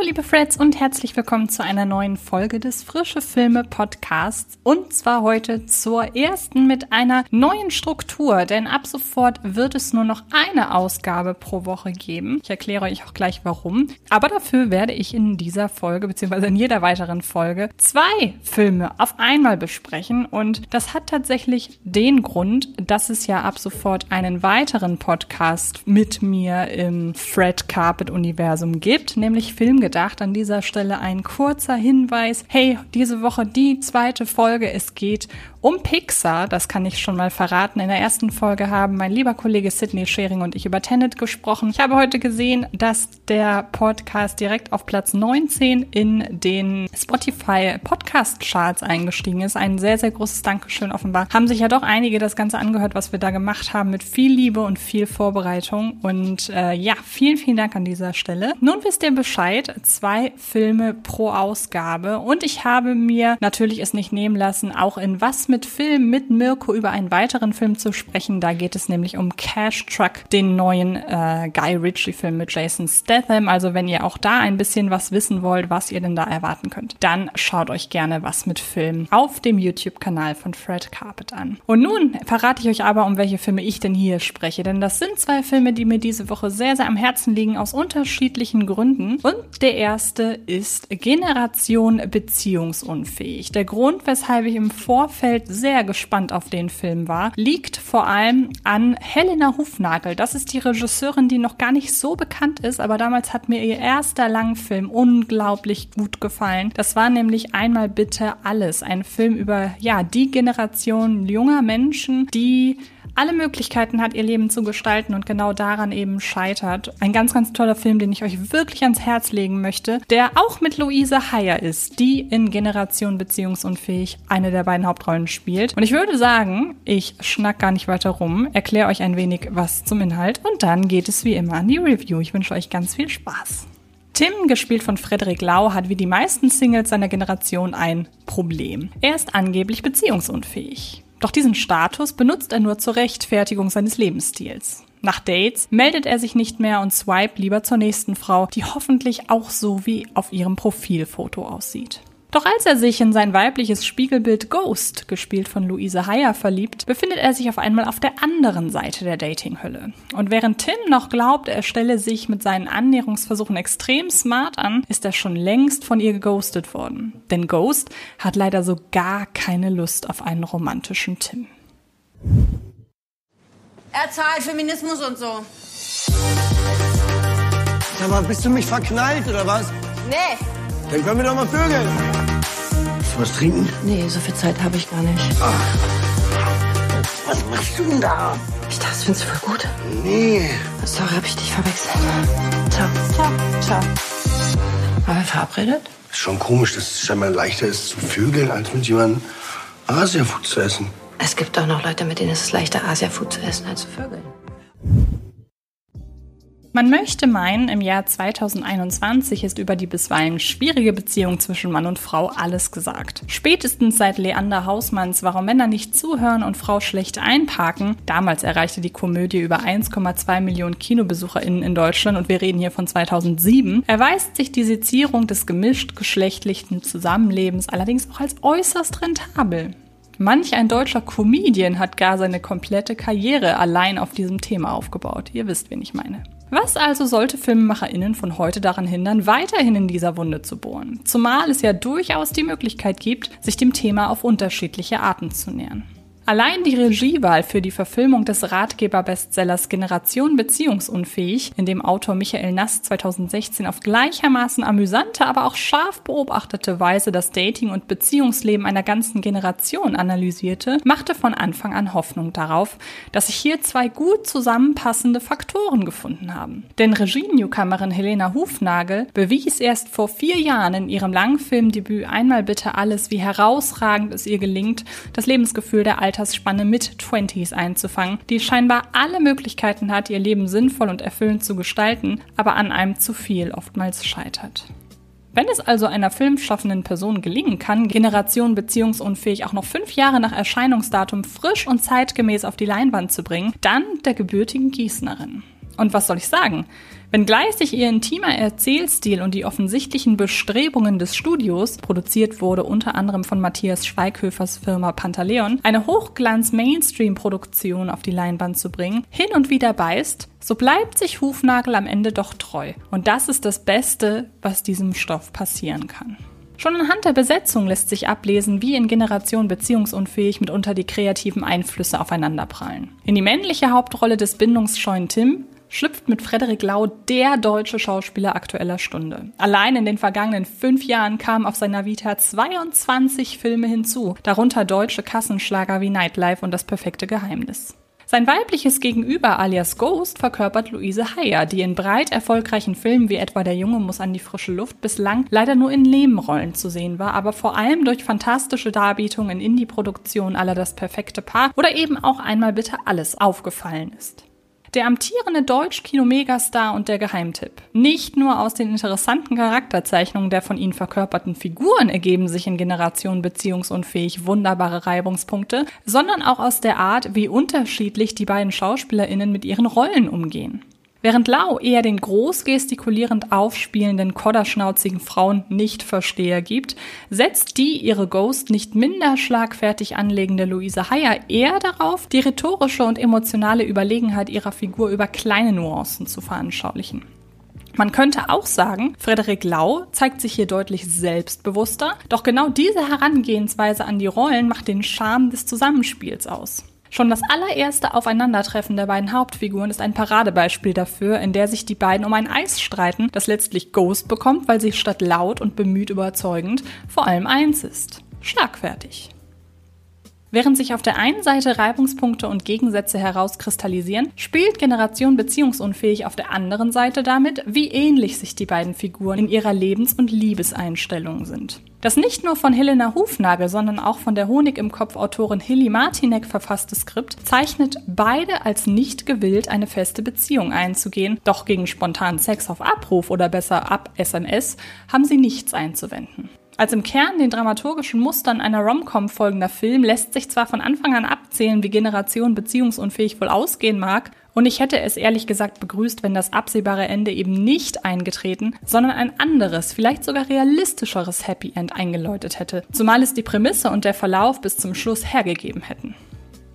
Hallo liebe Freds und herzlich willkommen zu einer neuen Folge des Frische Filme Podcasts. Und zwar heute zur ersten mit einer neuen Struktur, denn ab sofort wird es nur noch eine Ausgabe pro Woche geben. Ich erkläre euch auch gleich warum, aber dafür werde ich in dieser Folge beziehungsweise in jeder weiteren Folge zwei Filme auf einmal besprechen. Und das hat tatsächlich den Grund, dass es ja ab sofort einen weiteren Podcast mit mir im Fred Carpet Universum gibt, nämlich Film gedacht. An dieser Stelle ein kurzer Hinweis. Hey, diese Woche die zweite Folge. Es geht um Pixar. Das kann ich schon mal verraten. In der ersten Folge haben mein lieber Kollege Sidney Schering und ich über Tenet gesprochen. Ich habe heute gesehen, dass der Podcast direkt auf Platz 19 in den Spotify Podcast Charts eingestiegen ist. Ein sehr, sehr großes Dankeschön offenbar. Haben sich ja doch einige das Ganze angehört, was wir da gemacht haben mit viel Liebe und viel Vorbereitung. Und äh, ja, vielen, vielen Dank an dieser Stelle. Nun wisst ihr Bescheid. Zwei Filme pro Ausgabe. Und ich habe mir natürlich es nicht nehmen lassen, auch in Was mit Film mit Mirko über einen weiteren Film zu sprechen. Da geht es nämlich um Cash Truck, den neuen äh, Guy Ritchie-Film mit Jason Statham. Also wenn ihr auch da ein bisschen was wissen wollt, was ihr denn da erwarten könnt, dann schaut euch gerne Was mit Film auf dem YouTube-Kanal von Fred Carpet an. Und nun verrate ich euch aber, um welche Filme ich denn hier spreche. Denn das sind zwei Filme, die mir diese Woche sehr, sehr am Herzen liegen, aus unterschiedlichen Gründen. Und der erste ist Generation beziehungsunfähig. Der Grund, weshalb ich im Vorfeld sehr gespannt auf den Film war, liegt vor allem an Helena Hufnagel. Das ist die Regisseurin, die noch gar nicht so bekannt ist, aber damals hat mir ihr erster Langfilm unglaublich gut gefallen. Das war nämlich einmal bitte alles. Ein Film über, ja, die Generation junger Menschen, die alle Möglichkeiten hat, ihr Leben zu gestalten und genau daran eben scheitert. Ein ganz, ganz toller Film, den ich euch wirklich ans Herz legen möchte, der auch mit Luise Heyer ist, die in Generation Beziehungsunfähig eine der beiden Hauptrollen spielt. Und ich würde sagen, ich schnack gar nicht weiter rum, erkläre euch ein wenig was zum Inhalt und dann geht es wie immer an die Review. Ich wünsche euch ganz viel Spaß. Tim, gespielt von Frederik Lau, hat wie die meisten Singles seiner Generation ein Problem. Er ist angeblich beziehungsunfähig. Doch diesen Status benutzt er nur zur Rechtfertigung seines Lebensstils. Nach Dates meldet er sich nicht mehr und swipe lieber zur nächsten Frau, die hoffentlich auch so wie auf ihrem Profilfoto aussieht. Doch als er sich in sein weibliches Spiegelbild Ghost, gespielt von Luise Heyer, verliebt, befindet er sich auf einmal auf der anderen Seite der Datinghülle. Und während Tim noch glaubt, er stelle sich mit seinen Annäherungsversuchen extrem smart an, ist er schon längst von ihr geghostet worden. Denn Ghost hat leider so gar keine Lust auf einen romantischen Tim. Er zahlt Feminismus und so. Sag mal, bist du mich verknallt oder was? Nee. Dann können wir doch mal vögeln. Was trinken? Nee, so viel Zeit habe ich gar nicht. Was machst du denn da? Ich dachte, das findest du voll gut. Nee. Sorry, hab ich dich verwechselt. Ciao. Ciao. Ciao. Waren wir verabredet? Ist schon komisch, dass es scheinbar leichter ist zu vögeln, als mit jemandem Asiafood zu essen. Es gibt auch noch Leute, mit denen ist es leichter, Asia-Food zu essen, als zu vögeln. Man möchte meinen, im Jahr 2021 ist über die bisweilen schwierige Beziehung zwischen Mann und Frau alles gesagt. Spätestens seit Leander Hausmanns Warum Männer nicht zuhören und Frau schlecht einparken, damals erreichte die Komödie über 1,2 Millionen KinobesucherInnen in Deutschland und wir reden hier von 2007, erweist sich die Sezierung des gemischt-geschlechtlichen Zusammenlebens allerdings auch als äußerst rentabel. Manch ein deutscher Comedian hat gar seine komplette Karriere allein auf diesem Thema aufgebaut. Ihr wisst, wen ich meine. Was also sollte FilmemacherInnen von heute daran hindern, weiterhin in dieser Wunde zu bohren? Zumal es ja durchaus die Möglichkeit gibt, sich dem Thema auf unterschiedliche Arten zu nähern. Allein die Regiewahl für die Verfilmung des Ratgeber-Bestsellers Generation Beziehungsunfähig, in dem Autor Michael Nass 2016 auf gleichermaßen amüsante, aber auch scharf beobachtete Weise das Dating- und Beziehungsleben einer ganzen Generation analysierte, machte von Anfang an Hoffnung darauf, dass sich hier zwei gut zusammenpassende Faktoren gefunden haben. Denn Regie-Newcomerin Helena Hufnagel bewies erst vor vier Jahren in ihrem Langfilmdebüt Einmal bitte alles, wie herausragend es ihr gelingt, das Lebensgefühl der Alter Altersspanne mit 20s einzufangen, die scheinbar alle Möglichkeiten hat, ihr Leben sinnvoll und erfüllend zu gestalten, aber an einem zu viel oftmals scheitert. Wenn es also einer filmschaffenden Person gelingen kann, Generation beziehungsunfähig auch noch fünf Jahre nach Erscheinungsdatum frisch und zeitgemäß auf die Leinwand zu bringen, dann der gebürtigen Gießnerin. Und was soll ich sagen? Wenngleich sich ihr intimer Erzählstil und die offensichtlichen Bestrebungen des Studios, produziert wurde unter anderem von Matthias Schweighöfers Firma Pantaleon, eine Hochglanz-Mainstream-Produktion auf die Leinwand zu bringen, hin und wieder beißt, so bleibt sich Hufnagel am Ende doch treu. Und das ist das Beste, was diesem Stoff passieren kann. Schon anhand der Besetzung lässt sich ablesen, wie in Generation beziehungsunfähig mitunter die kreativen Einflüsse aufeinanderprallen. In die männliche Hauptrolle des bindungsscheuen Tim schlüpft mit Frederik Lau der deutsche Schauspieler aktueller Stunde. Allein in den vergangenen fünf Jahren kamen auf seiner Vita 22 Filme hinzu, darunter deutsche Kassenschlager wie Nightlife und Das perfekte Geheimnis. Sein weibliches Gegenüber alias Ghost verkörpert Luise Heyer, die in breit erfolgreichen Filmen wie etwa Der Junge muss an die frische Luft bislang leider nur in Nebenrollen zu sehen war, aber vor allem durch fantastische Darbietungen in Indie-Produktionen aller Das perfekte Paar oder eben auch einmal bitte alles aufgefallen ist. Der amtierende Deutsch-Kino-Megastar und der Geheimtipp. Nicht nur aus den interessanten Charakterzeichnungen der von ihnen verkörperten Figuren ergeben sich in Generation beziehungsunfähig wunderbare Reibungspunkte, sondern auch aus der Art, wie unterschiedlich die beiden SchauspielerInnen mit ihren Rollen umgehen. Während Lau eher den groß gestikulierend aufspielenden, kodderschnauzigen Frauen nicht Versteher gibt, setzt die ihre Ghost nicht minder schlagfertig anlegende Luise Heyer eher darauf, die rhetorische und emotionale Überlegenheit ihrer Figur über kleine Nuancen zu veranschaulichen. Man könnte auch sagen, Frederik Lau zeigt sich hier deutlich selbstbewusster, doch genau diese Herangehensweise an die Rollen macht den Charme des Zusammenspiels aus. Schon das allererste Aufeinandertreffen der beiden Hauptfiguren ist ein Paradebeispiel dafür, in der sich die beiden um ein Eis streiten, das letztlich Ghost bekommt, weil sie statt laut und bemüht überzeugend vor allem eins ist. Schlagfertig. Während sich auf der einen Seite Reibungspunkte und Gegensätze herauskristallisieren, spielt Generation beziehungsunfähig auf der anderen Seite damit, wie ähnlich sich die beiden Figuren in ihrer Lebens- und Liebeseinstellung sind. Das nicht nur von Helena Hufnagel, sondern auch von der Honig im Kopf Autorin Hilly Martinek verfasste Skript zeichnet beide als nicht gewillt, eine feste Beziehung einzugehen, doch gegen spontanen Sex auf Abruf oder besser ab SMS haben sie nichts einzuwenden. Als im Kern den dramaturgischen Mustern einer Rom-Com folgender Film lässt sich zwar von Anfang an abzählen, wie Generation beziehungsunfähig wohl ausgehen mag, und ich hätte es ehrlich gesagt begrüßt, wenn das absehbare Ende eben nicht eingetreten, sondern ein anderes, vielleicht sogar realistischeres Happy End eingeläutet hätte, zumal es die Prämisse und der Verlauf bis zum Schluss hergegeben hätten.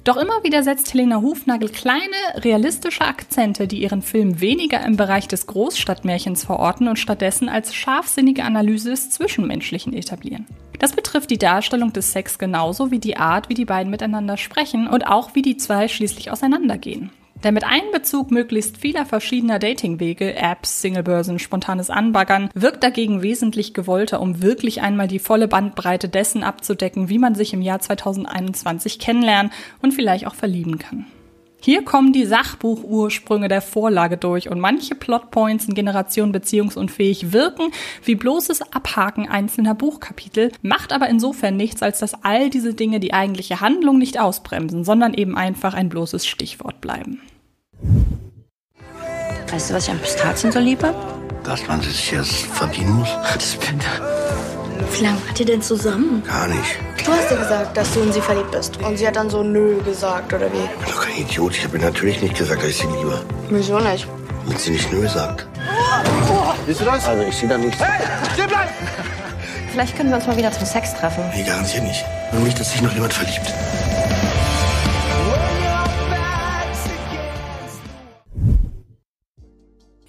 Doch immer wieder setzt Helena Hufnagel kleine, realistische Akzente, die ihren Film weniger im Bereich des Großstadtmärchens verorten und stattdessen als scharfsinnige Analyse des Zwischenmenschlichen etablieren. Das betrifft die Darstellung des Sex genauso wie die Art, wie die beiden miteinander sprechen und auch wie die zwei schließlich auseinandergehen. Der mit Einbezug möglichst vieler verschiedener Datingwege, Apps, Singlebörsen, spontanes Anbaggern, wirkt dagegen wesentlich gewollter, um wirklich einmal die volle Bandbreite dessen abzudecken, wie man sich im Jahr 2021 kennenlernen und vielleicht auch verlieben kann. Hier kommen die Sachbuchursprünge der Vorlage durch und manche Plotpoints in Generation beziehungsunfähig wirken wie bloßes Abhaken einzelner Buchkapitel, macht aber insofern nichts, als dass all diese Dinge die eigentliche Handlung nicht ausbremsen, sondern eben einfach ein bloßes Stichwort bleiben. Weißt du, was ich an Pistazien so liebe? Dass man sich jetzt verdienen muss? Das bin Wie lange wart ihr denn zusammen? Gar nicht. Du hast dir gesagt, dass du in sie verliebt bist. Und sie hat dann so nö gesagt, oder wie? Ich bin doch kein Idiot. Ich habe ihr natürlich nicht gesagt, dass ich sie liebe. Wieso nicht? Damit sie nicht nö sagt. Siehst du das? Also ich sehe da nichts. Vielleicht können wir uns mal wieder zum Sex treffen. Nee, garantiert nicht. Nur nicht, dass sich noch jemand verliebt.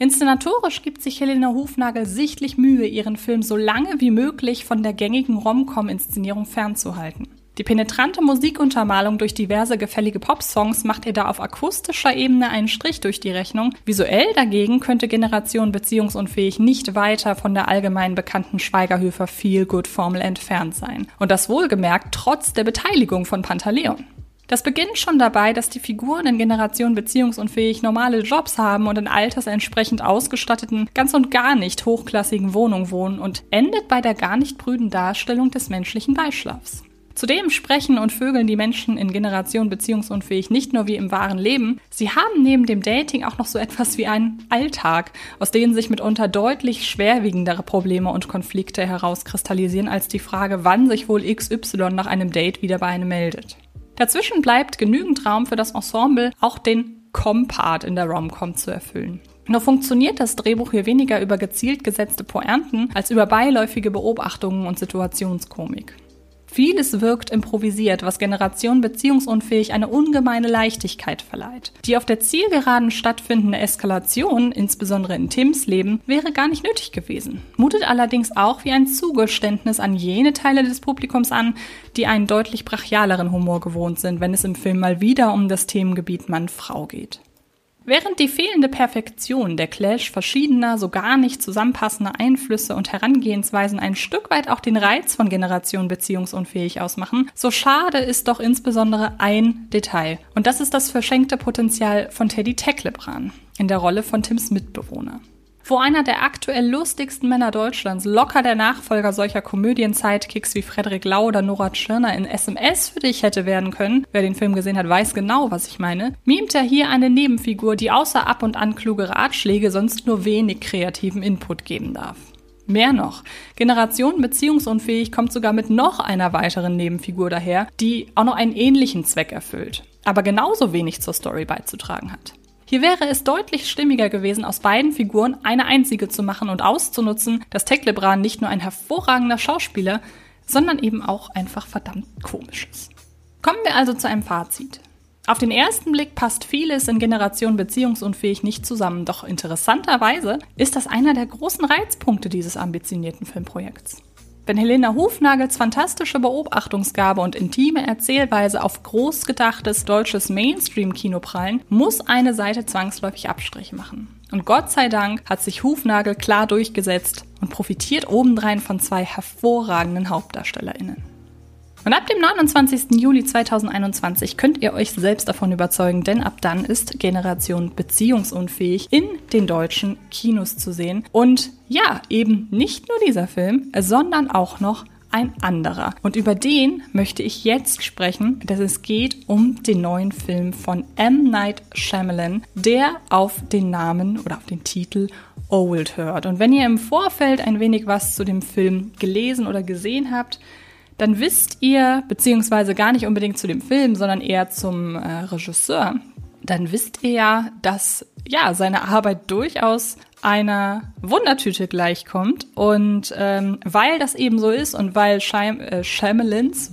Inszenatorisch gibt sich Helena Hufnagel sichtlich Mühe, ihren Film so lange wie möglich von der gängigen Rom-Com-Inszenierung fernzuhalten. Die penetrante Musikuntermalung durch diverse gefällige Popsongs macht ihr da auf akustischer Ebene einen Strich durch die Rechnung. Visuell dagegen könnte Generation beziehungsunfähig nicht weiter von der allgemein bekannten Schweigerhöfer Feel-Good-Formel entfernt sein. Und das wohlgemerkt trotz der Beteiligung von Pantaleon. Das beginnt schon dabei, dass die Figuren in Generation beziehungsunfähig normale Jobs haben und in altersentsprechend ausgestatteten, ganz und gar nicht hochklassigen Wohnungen wohnen und endet bei der gar nicht prüden Darstellung des menschlichen Beischlafs. Zudem sprechen und vögeln die Menschen in Generation beziehungsunfähig nicht nur wie im wahren Leben, sie haben neben dem Dating auch noch so etwas wie einen Alltag, aus denen sich mitunter deutlich schwerwiegendere Probleme und Konflikte herauskristallisieren als die Frage, wann sich wohl XY nach einem Date wieder bei einem meldet. Dazwischen bleibt genügend Raum für das Ensemble, auch den Com-Part in der Rom-Com zu erfüllen. Nur funktioniert das Drehbuch hier weniger über gezielt gesetzte Pointen als über beiläufige Beobachtungen und Situationskomik. Vieles wirkt improvisiert, was Generation beziehungsunfähig eine ungemeine Leichtigkeit verleiht. Die auf der Zielgeraden stattfindende Eskalation, insbesondere in Tims Leben, wäre gar nicht nötig gewesen. Mutet allerdings auch wie ein Zugeständnis an jene Teile des Publikums an, die einen deutlich brachialeren Humor gewohnt sind, wenn es im Film mal wieder um das Themengebiet Mann-Frau geht. Während die fehlende Perfektion, der Clash verschiedener, so gar nicht zusammenpassender Einflüsse und Herangehensweisen ein Stück weit auch den Reiz von Generation beziehungsunfähig ausmachen, so schade ist doch insbesondere ein Detail. Und das ist das verschenkte Potenzial von Teddy Teklebran in der Rolle von Tims Mitbewohner wo einer der aktuell lustigsten Männer Deutschlands locker der Nachfolger solcher Komödien-Sidekicks wie Frederik Lau oder Nora Tschirner in SMS für dich hätte werden können, wer den Film gesehen hat, weiß genau, was ich meine, mimt er hier eine Nebenfigur, die außer ab und an kluge Ratschläge sonst nur wenig kreativen Input geben darf. Mehr noch, Generation beziehungsunfähig kommt sogar mit noch einer weiteren Nebenfigur daher, die auch noch einen ähnlichen Zweck erfüllt, aber genauso wenig zur Story beizutragen hat. Hier wäre es deutlich stimmiger gewesen, aus beiden Figuren eine einzige zu machen und auszunutzen, dass Teklebran nicht nur ein hervorragender Schauspieler, sondern eben auch einfach verdammt komisch ist. Kommen wir also zu einem Fazit. Auf den ersten Blick passt vieles in Generation beziehungsunfähig nicht zusammen, doch interessanterweise ist das einer der großen Reizpunkte dieses ambitionierten Filmprojekts. Wenn Helena Hufnagels fantastische Beobachtungsgabe und intime Erzählweise auf großgedachtes deutsches Mainstream-Kino prallen, muss eine Seite zwangsläufig Abstriche machen. Und Gott sei Dank hat sich Hufnagel klar durchgesetzt und profitiert obendrein von zwei hervorragenden HauptdarstellerInnen. Und ab dem 29. Juli 2021 könnt ihr euch selbst davon überzeugen, denn ab dann ist Generation beziehungsunfähig in den deutschen Kinos zu sehen. Und ja, eben nicht nur dieser Film, sondern auch noch ein anderer. Und über den möchte ich jetzt sprechen, dass es geht um den neuen Film von M. Night Shyamalan, der auf den Namen oder auf den Titel Old hört. Und wenn ihr im Vorfeld ein wenig was zu dem Film gelesen oder gesehen habt, dann wisst ihr, beziehungsweise gar nicht unbedingt zu dem Film, sondern eher zum äh, Regisseur, dann wisst ihr ja, dass ja seine Arbeit durchaus einer Wundertüte gleichkommt. Und ähm, weil das eben so ist und weil Shyam, äh,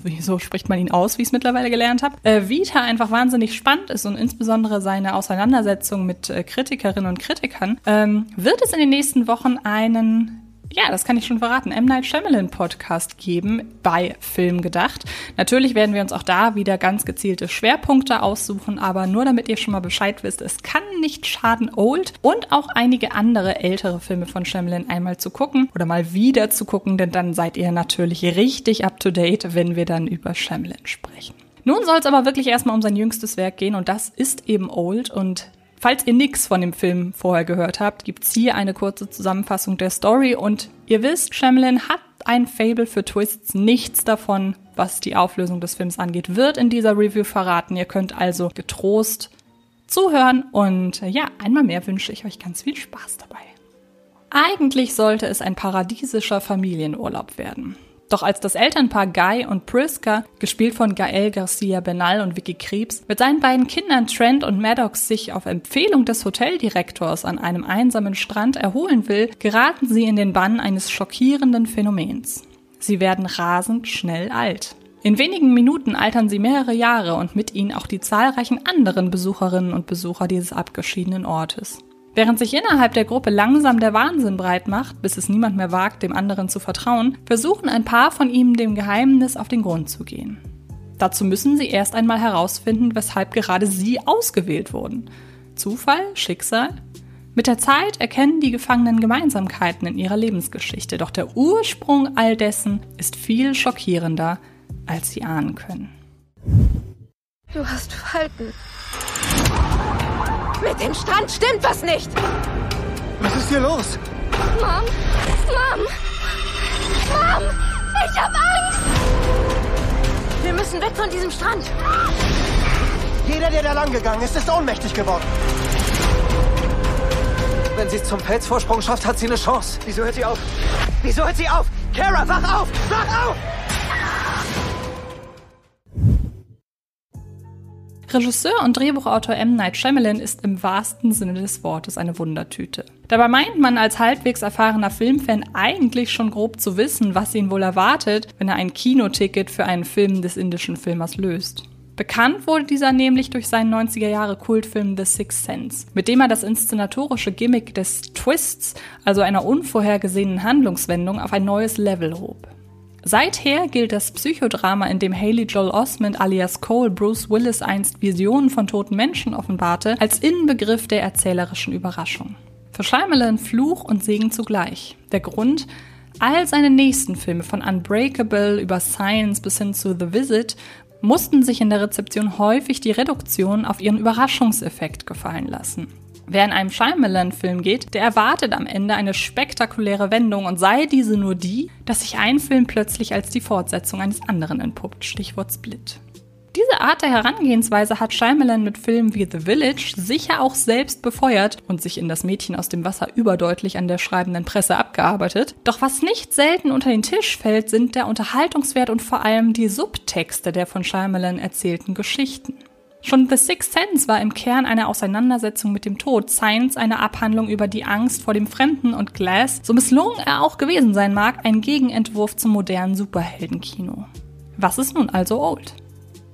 wieso spricht man ihn aus, wie ich es mittlerweile gelernt habe, äh, Vita einfach wahnsinnig spannend ist und insbesondere seine Auseinandersetzung mit äh, Kritikerinnen und Kritikern, ähm, wird es in den nächsten Wochen einen ja, das kann ich schon verraten, M. Night Shyamalan Podcast geben bei Film gedacht. Natürlich werden wir uns auch da wieder ganz gezielte Schwerpunkte aussuchen, aber nur damit ihr schon mal Bescheid wisst, es kann nicht schaden, Old und auch einige andere ältere Filme von Shyamalan einmal zu gucken oder mal wieder zu gucken, denn dann seid ihr natürlich richtig up to date, wenn wir dann über Shyamalan sprechen. Nun soll es aber wirklich erstmal um sein jüngstes Werk gehen und das ist eben Old und Falls ihr nichts von dem Film vorher gehört habt, gibt's hier eine kurze Zusammenfassung der Story und ihr wisst, Shyamalan hat ein Fable für Twists. Nichts davon, was die Auflösung des Films angeht, wird in dieser Review verraten. Ihr könnt also getrost zuhören und äh, ja, einmal mehr wünsche ich euch ganz viel Spaß dabei. Eigentlich sollte es ein paradiesischer Familienurlaub werden. Doch als das Elternpaar Guy und Priska, gespielt von Gael Garcia Benal und Vicky Krebs, mit seinen beiden Kindern Trent und Maddox sich auf Empfehlung des Hoteldirektors an einem einsamen Strand erholen will, geraten sie in den Bann eines schockierenden Phänomens. Sie werden rasend schnell alt. In wenigen Minuten altern sie mehrere Jahre und mit ihnen auch die zahlreichen anderen Besucherinnen und Besucher dieses abgeschiedenen Ortes. Während sich innerhalb der Gruppe langsam der Wahnsinn breit macht, bis es niemand mehr wagt, dem anderen zu vertrauen, versuchen ein paar von ihnen dem Geheimnis auf den Grund zu gehen. Dazu müssen sie erst einmal herausfinden, weshalb gerade sie ausgewählt wurden. Zufall? Schicksal? Mit der Zeit erkennen die Gefangenen Gemeinsamkeiten in ihrer Lebensgeschichte, doch der Ursprung all dessen ist viel schockierender, als sie ahnen können. Du hast Falten. Mit dem Strand stimmt was nicht. Was ist hier los? Mom! Mom! Mom! Ich hab Angst! Wir müssen weg von diesem Strand. Jeder, der da lang gegangen ist, ist ohnmächtig geworden. Wenn sie es zum Felsvorsprung schafft, hat sie eine Chance. Wieso hört sie auf? Wieso hört sie auf? Kara, wach auf! Wach auf! Regisseur und Drehbuchautor M. Night Shyamalan ist im wahrsten Sinne des Wortes eine Wundertüte. Dabei meint man als halbwegs erfahrener Filmfan eigentlich schon grob zu wissen, was ihn wohl erwartet, wenn er ein Kinoticket für einen Film des indischen Filmers löst. Bekannt wurde dieser nämlich durch seinen 90er Jahre Kultfilm The Sixth Sense, mit dem er das inszenatorische Gimmick des Twists, also einer unvorhergesehenen Handlungswendung, auf ein neues Level hob. Seither gilt das Psychodrama, in dem Haley Joel Osment alias Cole Bruce Willis einst Visionen von toten Menschen offenbarte, als Inbegriff der erzählerischen Überraschung. Für Shyamalan Fluch und Segen zugleich. Der Grund, all seine nächsten Filme von Unbreakable über Science bis hin zu The Visit mussten sich in der Rezeption häufig die Reduktion auf ihren Überraschungseffekt gefallen lassen. Wer in einem Shyamalan-Film geht, der erwartet am Ende eine spektakuläre Wendung und sei diese nur die, dass sich ein Film plötzlich als die Fortsetzung eines anderen entpuppt. Stichwort Split. Diese Art der Herangehensweise hat Shyamalan mit Filmen wie The Village sicher auch selbst befeuert und sich in das Mädchen aus dem Wasser überdeutlich an der schreibenden Presse abgearbeitet. Doch was nicht selten unter den Tisch fällt, sind der Unterhaltungswert und vor allem die Subtexte der von Shyamalan erzählten Geschichten. Schon The Sixth Sense war im Kern eine Auseinandersetzung mit dem Tod, Science eine Abhandlung über die Angst vor dem Fremden und Glass, so misslungen er auch gewesen sein mag, ein Gegenentwurf zum modernen Superheldenkino. Was ist nun also Old?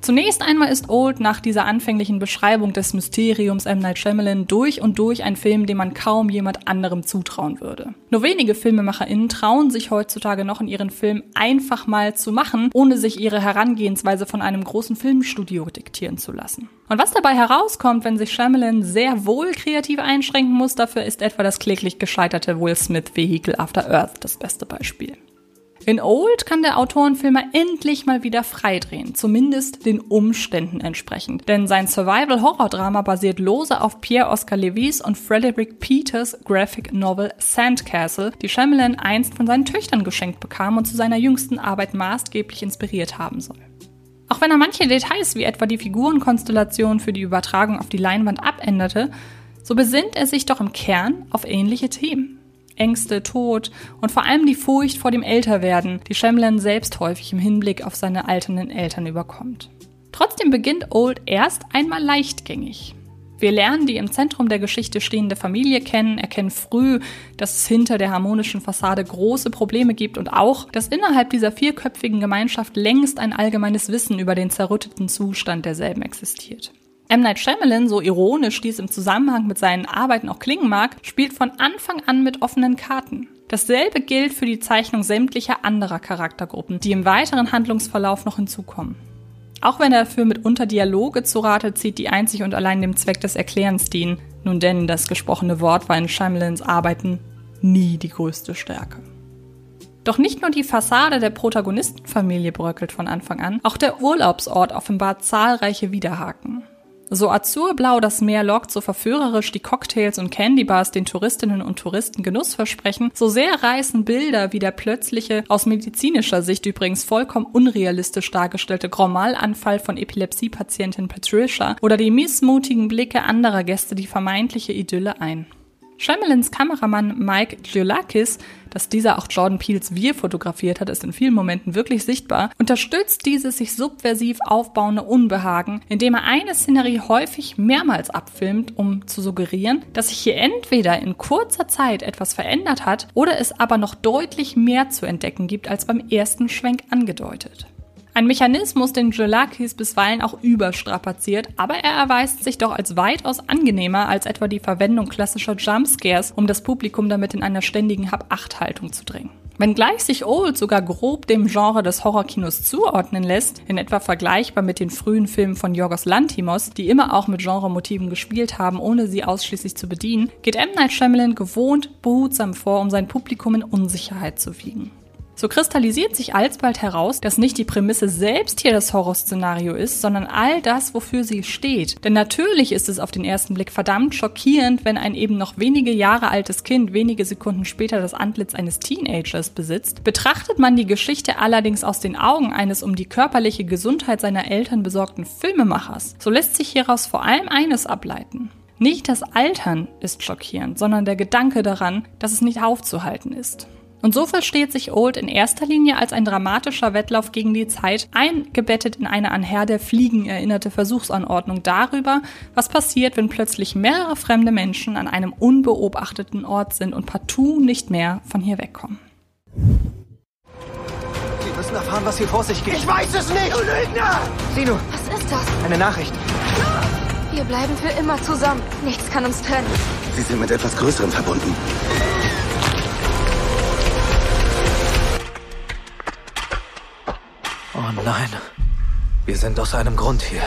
Zunächst einmal ist Old nach dieser anfänglichen Beschreibung des Mysteriums M. Night Shyamalan durch und durch ein Film, den man kaum jemand anderem zutrauen würde. Nur wenige FilmemacherInnen trauen sich heutzutage noch in ihren Film einfach mal zu machen, ohne sich ihre Herangehensweise von einem großen Filmstudio diktieren zu lassen. Und was dabei herauskommt, wenn sich Shyamalan sehr wohl kreativ einschränken muss, dafür ist etwa das kläglich gescheiterte Will Smith Vehicle After Earth das beste Beispiel. In Old kann der Autorenfilmer endlich mal wieder freidrehen, zumindest den Umständen entsprechend. Denn sein Survival-Horror-Drama basiert lose auf Pierre Oscar Levis und Frederick Peters Graphic Novel Sandcastle, die Shyamalan einst von seinen Töchtern geschenkt bekam und zu seiner jüngsten Arbeit maßgeblich inspiriert haben soll. Auch wenn er manche Details wie etwa die Figurenkonstellation für die Übertragung auf die Leinwand abänderte, so besinnt er sich doch im Kern auf ähnliche Themen. Ängste, Tod und vor allem die Furcht vor dem Älterwerden, die Shyamalan selbst häufig im Hinblick auf seine alternden Eltern überkommt. Trotzdem beginnt Old erst einmal leichtgängig. Wir lernen die im Zentrum der Geschichte stehende Familie kennen, erkennen früh, dass es hinter der harmonischen Fassade große Probleme gibt und auch, dass innerhalb dieser vierköpfigen Gemeinschaft längst ein allgemeines Wissen über den zerrütteten Zustand derselben existiert. M. Night Shyamalan, so ironisch dies im Zusammenhang mit seinen Arbeiten auch klingen mag, spielt von Anfang an mit offenen Karten. Dasselbe gilt für die Zeichnung sämtlicher anderer Charaktergruppen, die im weiteren Handlungsverlauf noch hinzukommen. Auch wenn er dafür mitunter Dialoge zu Rate zieht, die einzig und allein dem Zweck des Erklärens dienen. Nun denn, das gesprochene Wort war in Shyamalans Arbeiten nie die größte Stärke. Doch nicht nur die Fassade der Protagonistenfamilie bröckelt von Anfang an, auch der Urlaubsort offenbart zahlreiche Widerhaken. So azurblau das Meer lockt, so verführerisch die Cocktails und Candybars den Touristinnen und Touristen Genuss versprechen, so sehr reißen Bilder wie der plötzliche, aus medizinischer Sicht übrigens vollkommen unrealistisch dargestellte Gromal-Anfall von Epilepsiepatientin Patricia oder die missmutigen Blicke anderer Gäste die vermeintliche Idylle ein. Shyamalans Kameramann Mike Giolakis, dass dieser auch Jordan Peels Wir fotografiert hat, ist in vielen Momenten wirklich sichtbar, unterstützt dieses sich subversiv aufbauende Unbehagen, indem er eine Szenerie häufig mehrmals abfilmt, um zu suggerieren, dass sich hier entweder in kurzer Zeit etwas verändert hat oder es aber noch deutlich mehr zu entdecken gibt als beim ersten Schwenk angedeutet. Ein Mechanismus, den Jolakis bisweilen auch überstrapaziert, aber er erweist sich doch als weitaus angenehmer als etwa die Verwendung klassischer Jumpscares, um das Publikum damit in einer ständigen Hab-Acht-Haltung zu drängen. Wenngleich sich Old sogar grob dem Genre des Horrorkinos zuordnen lässt, in etwa vergleichbar mit den frühen Filmen von Yorgos Lantimos, die immer auch mit Genremotiven gespielt haben, ohne sie ausschließlich zu bedienen, geht M. Night Shyamalan gewohnt behutsam vor, um sein Publikum in Unsicherheit zu wiegen. So kristallisiert sich alsbald heraus, dass nicht die Prämisse selbst hier das Horrorszenario ist, sondern all das, wofür sie steht. Denn natürlich ist es auf den ersten Blick verdammt schockierend, wenn ein eben noch wenige Jahre altes Kind wenige Sekunden später das Antlitz eines Teenagers besitzt. Betrachtet man die Geschichte allerdings aus den Augen eines um die körperliche Gesundheit seiner Eltern besorgten Filmemachers, so lässt sich hieraus vor allem eines ableiten. Nicht das Altern ist schockierend, sondern der Gedanke daran, dass es nicht aufzuhalten ist. Und so versteht sich Old in erster Linie als ein dramatischer Wettlauf gegen die Zeit, eingebettet in eine an Herr der Fliegen erinnerte Versuchsanordnung darüber, was passiert, wenn plötzlich mehrere fremde Menschen an einem unbeobachteten Ort sind und partout nicht mehr von hier wegkommen. Sie müssen erfahren, was hier vor sich geht. Ich weiß es nicht, du Lügner! Sino, Was ist das? eine Nachricht. Wir bleiben für immer zusammen. Nichts kann uns trennen. Sie sind mit etwas Größerem verbunden. Oh nein. Wir sind aus einem Grund hier.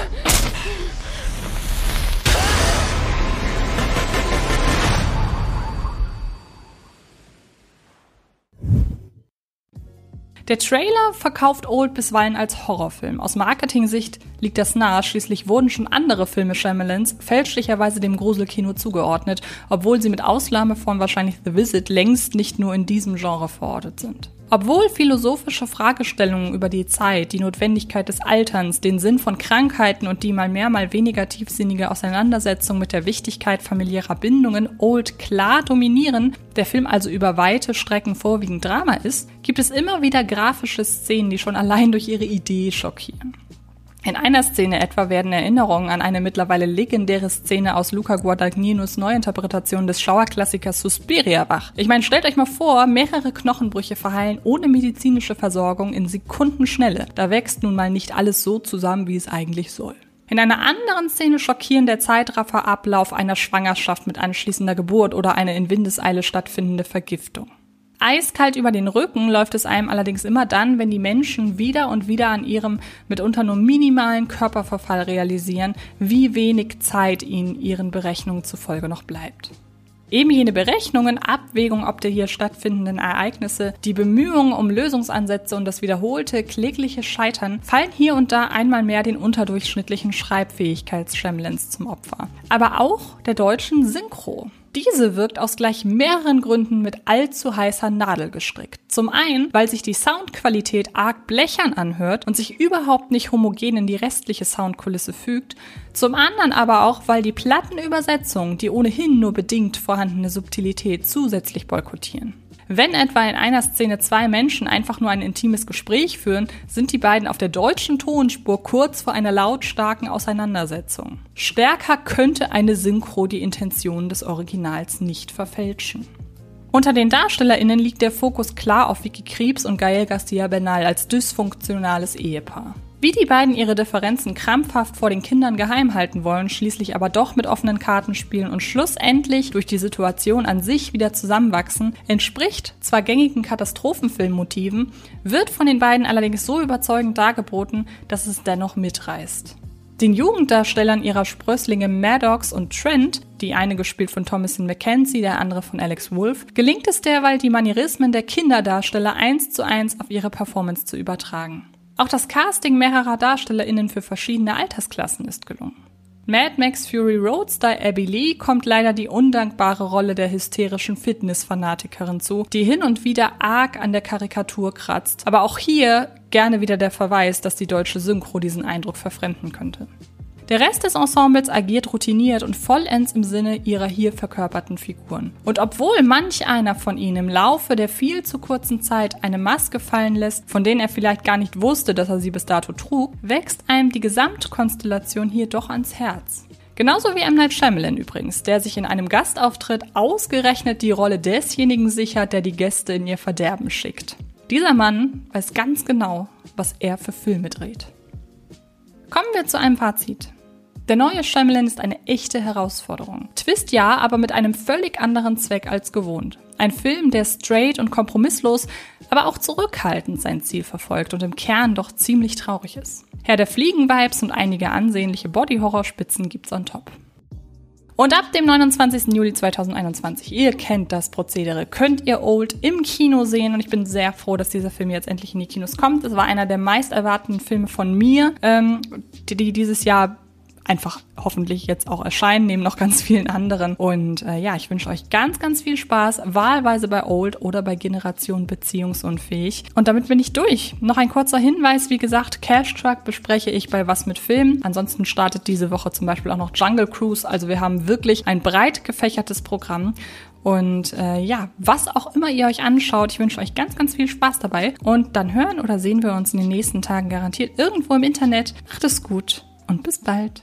Der Trailer verkauft Old bisweilen als Horrorfilm. Aus Marketing-Sicht liegt das nahe, schließlich wurden schon andere Filme Shyamalans fälschlicherweise dem Gruselkino zugeordnet, obwohl sie mit Ausnahme von wahrscheinlich The Visit längst nicht nur in diesem Genre verortet sind. Obwohl philosophische Fragestellungen über die Zeit, die Notwendigkeit des Alterns, den Sinn von Krankheiten und die mal mehr, mal weniger tiefsinnige Auseinandersetzung mit der Wichtigkeit familiärer Bindungen Old klar dominieren, der Film also über weite Strecken vorwiegend Drama ist, gibt es immer wieder grafische Szenen, die schon allein durch ihre Idee schockieren. In einer Szene etwa werden Erinnerungen an eine mittlerweile legendäre Szene aus Luca Guadagninos Neuinterpretation des Schauerklassikers Suspiria wach. Ich meine, stellt euch mal vor, mehrere Knochenbrüche verheilen ohne medizinische Versorgung in Sekundenschnelle. Da wächst nun mal nicht alles so zusammen, wie es eigentlich soll. In einer anderen Szene schockieren der Zeitrafferablauf einer Schwangerschaft mit anschließender Geburt oder eine in Windeseile stattfindende Vergiftung. Eiskalt über den Rücken läuft es einem allerdings immer dann, wenn die Menschen wieder und wieder an ihrem mitunter nur minimalen Körperverfall realisieren, wie wenig Zeit ihnen ihren Berechnungen zufolge noch bleibt. Eben jene Berechnungen, Abwägung ob der hier stattfindenden Ereignisse, die Bemühungen um Lösungsansätze und das wiederholte klägliche Scheitern fallen hier und da einmal mehr den unterdurchschnittlichen Schreibfähigkeitsschemlens zum Opfer. Aber auch der deutschen Synchro. Diese wirkt aus gleich mehreren Gründen mit allzu heißer Nadel gestrickt. Zum einen, weil sich die Soundqualität arg blechern anhört und sich überhaupt nicht homogen in die restliche Soundkulisse fügt. Zum anderen aber auch, weil die Plattenübersetzungen die ohnehin nur bedingt vorhandene Subtilität zusätzlich boykottieren. Wenn etwa in einer Szene zwei Menschen einfach nur ein intimes Gespräch führen, sind die beiden auf der deutschen Tonspur kurz vor einer lautstarken Auseinandersetzung. Stärker könnte eine Synchro die Intentionen des Originals nicht verfälschen. Unter den DarstellerInnen liegt der Fokus klar auf Vicky Krebs und Gael Garcia Bernal als dysfunktionales Ehepaar. Wie die beiden ihre Differenzen krampfhaft vor den Kindern geheim halten wollen, schließlich aber doch mit offenen Karten spielen und schlussendlich durch die Situation an sich wieder zusammenwachsen, entspricht zwar gängigen Katastrophenfilmmotiven, wird von den beiden allerdings so überzeugend dargeboten, dass es dennoch mitreißt. Den Jugenddarstellern ihrer Sprösslinge Maddox und Trent, die eine gespielt von Thomasin McKenzie, der andere von Alex Wolff, gelingt es derweil, die Manierismen der Kinderdarsteller eins zu eins auf ihre Performance zu übertragen. Auch das Casting mehrerer DarstellerInnen für verschiedene Altersklassen ist gelungen. Mad Max Fury Roadster Abby Lee kommt leider die undankbare Rolle der hysterischen Fitness-Fanatikerin zu, die hin und wieder arg an der Karikatur kratzt. Aber auch hier gerne wieder der Verweis, dass die deutsche Synchro diesen Eindruck verfremden könnte. Der Rest des Ensembles agiert routiniert und vollends im Sinne ihrer hier verkörperten Figuren. Und obwohl manch einer von ihnen im Laufe der viel zu kurzen Zeit eine Maske fallen lässt, von denen er vielleicht gar nicht wusste, dass er sie bis dato trug, wächst einem die Gesamtkonstellation hier doch ans Herz. Genauso wie M. Night Shyamalan übrigens, der sich in einem Gastauftritt ausgerechnet die Rolle desjenigen sichert, der die Gäste in ihr Verderben schickt. Dieser Mann weiß ganz genau, was er für Filme dreht. Kommen wir zu einem Fazit. Der neue Shyamalan ist eine echte Herausforderung. Twist ja, aber mit einem völlig anderen Zweck als gewohnt. Ein Film, der straight und kompromisslos, aber auch zurückhaltend sein Ziel verfolgt und im Kern doch ziemlich traurig ist. Herr der Fliegen-Vibes und einige ansehnliche Body-Horror-Spitzen gibt's on top. Und ab dem 29. Juli 2021, ihr kennt das Prozedere, könnt ihr Old im Kino sehen. Und ich bin sehr froh, dass dieser Film jetzt endlich in die Kinos kommt. Es war einer der meist erwarteten Filme von mir, ähm, die dieses Jahr einfach hoffentlich jetzt auch erscheinen, neben noch ganz vielen anderen. Und äh, ja, ich wünsche euch ganz, ganz viel Spaß, wahlweise bei Old oder bei Generation Beziehungsunfähig. Und damit bin ich durch. Noch ein kurzer Hinweis, wie gesagt, Cash Truck bespreche ich bei Was mit Film. Ansonsten startet diese Woche zum Beispiel auch noch Jungle Cruise. Also wir haben wirklich ein breit gefächertes Programm. Und äh, ja, was auch immer ihr euch anschaut, ich wünsche euch ganz, ganz viel Spaß dabei. Und dann hören oder sehen wir uns in den nächsten Tagen garantiert irgendwo im Internet. Macht es gut und bis bald.